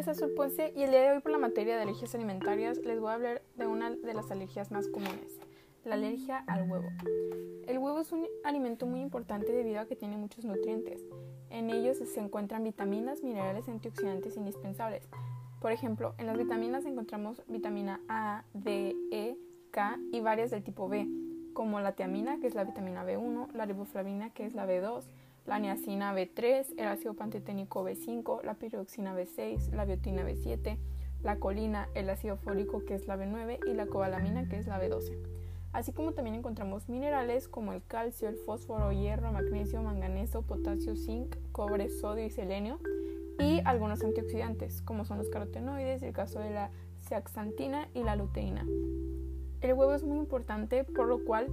nombre es Azul y el día de hoy por la materia de alergias alimentarias les voy a hablar de una de las alergias más comunes, la alergia al huevo. El huevo es un alimento muy importante debido a que tiene muchos nutrientes. En ellos se encuentran vitaminas, minerales antioxidantes indispensables. Por ejemplo, en las vitaminas encontramos vitamina A, D, E, K y varias del tipo B, como la tiamina, que es la vitamina B1, la riboflavina, que es la B2, la niacina B3, el ácido pantoténico B5, la piroxina B6, la biotina B7, la colina, el ácido fólico que es la B9 y la cobalamina que es la B12. Así como también encontramos minerales como el calcio, el fósforo, hierro, magnesio, manganeso, potasio, zinc, cobre, sodio y selenio y algunos antioxidantes como son los carotenoides, el caso de la zeaxantina y la luteína. El huevo es muy importante por lo cual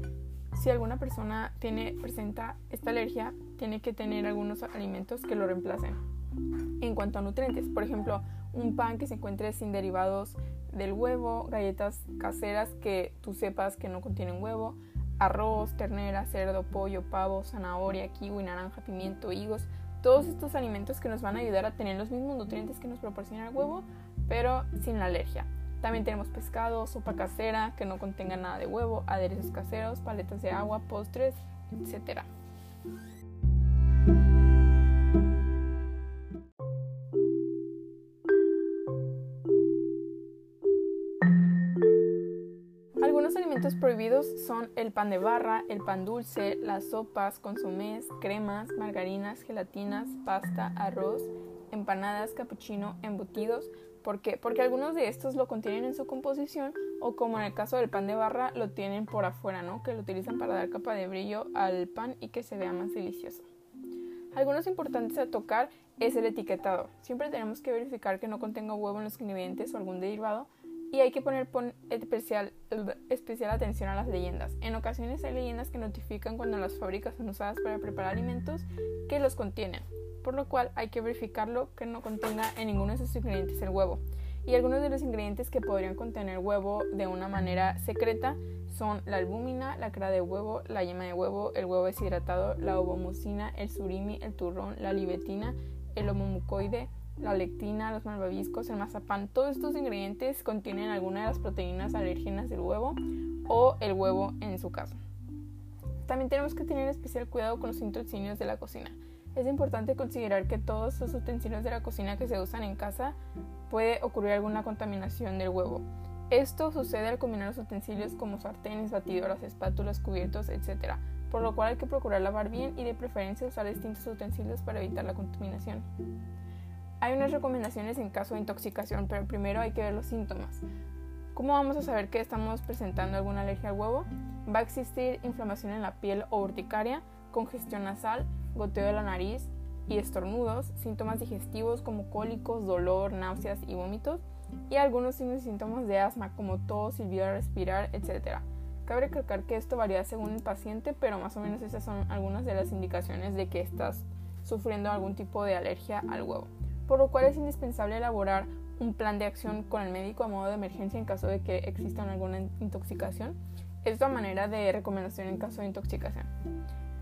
si alguna persona tiene, presenta esta alergia, tiene que tener algunos alimentos que lo reemplacen. En cuanto a nutrientes, por ejemplo, un pan que se encuentre sin derivados del huevo, galletas caseras que tú sepas que no contienen huevo, arroz, ternera, cerdo, pollo, pavo, zanahoria, kiwi, naranja, pimiento, higos, todos estos alimentos que nos van a ayudar a tener los mismos nutrientes que nos proporciona el huevo, pero sin la alergia. También tenemos pescado, sopa casera que no contenga nada de huevo, aderezos caseros, paletas de agua, postres, etc. Algunos alimentos prohibidos son el pan de barra, el pan dulce, las sopas, consomés, cremas, margarinas, gelatinas, pasta, arroz, empanadas, capuchino, embutidos, ¿Por qué? Porque algunos de estos lo contienen en su composición o como en el caso del pan de barra lo tienen por afuera, ¿no? Que lo utilizan para dar capa de brillo al pan y que se vea más delicioso. Algunos importantes a tocar es el etiquetado. Siempre tenemos que verificar que no contenga huevo en los ingredientes o algún derivado y hay que poner especial, especial atención a las leyendas. En ocasiones hay leyendas que notifican cuando las fábricas son usadas para preparar alimentos que los contienen por lo cual hay que verificarlo que no contenga en ninguno de sus ingredientes el huevo. Y algunos de los ingredientes que podrían contener huevo de una manera secreta son la albúmina, la cera de huevo, la yema de huevo, el huevo deshidratado, la ovomucina, el surimi, el turrón, la libetina, el homomucoide, la lectina, los malvaviscos, el mazapán. Todos estos ingredientes contienen alguna de las proteínas alérgenas del huevo o el huevo en su caso. También tenemos que tener especial cuidado con los utensilios de la cocina es importante considerar que todos los utensilios de la cocina que se usan en casa puede ocurrir alguna contaminación del huevo. Esto sucede al combinar los utensilios como sartenes, batidoras, espátulas, cubiertos, etc., por lo cual hay que procurar lavar bien y de preferencia usar distintos utensilios para evitar la contaminación. Hay unas recomendaciones en caso de intoxicación, pero primero hay que ver los síntomas. ¿Cómo vamos a saber que estamos presentando alguna alergia al huevo? Va a existir inflamación en la piel o urticaria, congestión nasal, goteo de la nariz y estornudos, síntomas digestivos como cólicos, dolor, náuseas y vómitos, y algunos síntomas de asma como tos, silbido al respirar, etc. Cabe recalcar que esto varía según el paciente, pero más o menos esas son algunas de las indicaciones de que estás sufriendo algún tipo de alergia al huevo, por lo cual es indispensable elaborar un plan de acción con el médico a modo de emergencia en caso de que exista alguna intoxicación. Es a manera de recomendación en caso de intoxicación.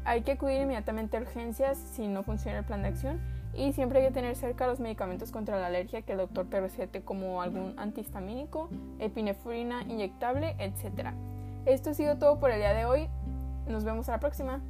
Hay que acudir inmediatamente a urgencias si no funciona el plan de acción y siempre hay que tener cerca los medicamentos contra la alergia que el doctor te recete como algún antihistamínico, epinefrina inyectable, etc. Esto ha sido todo por el día de hoy. Nos vemos a la próxima.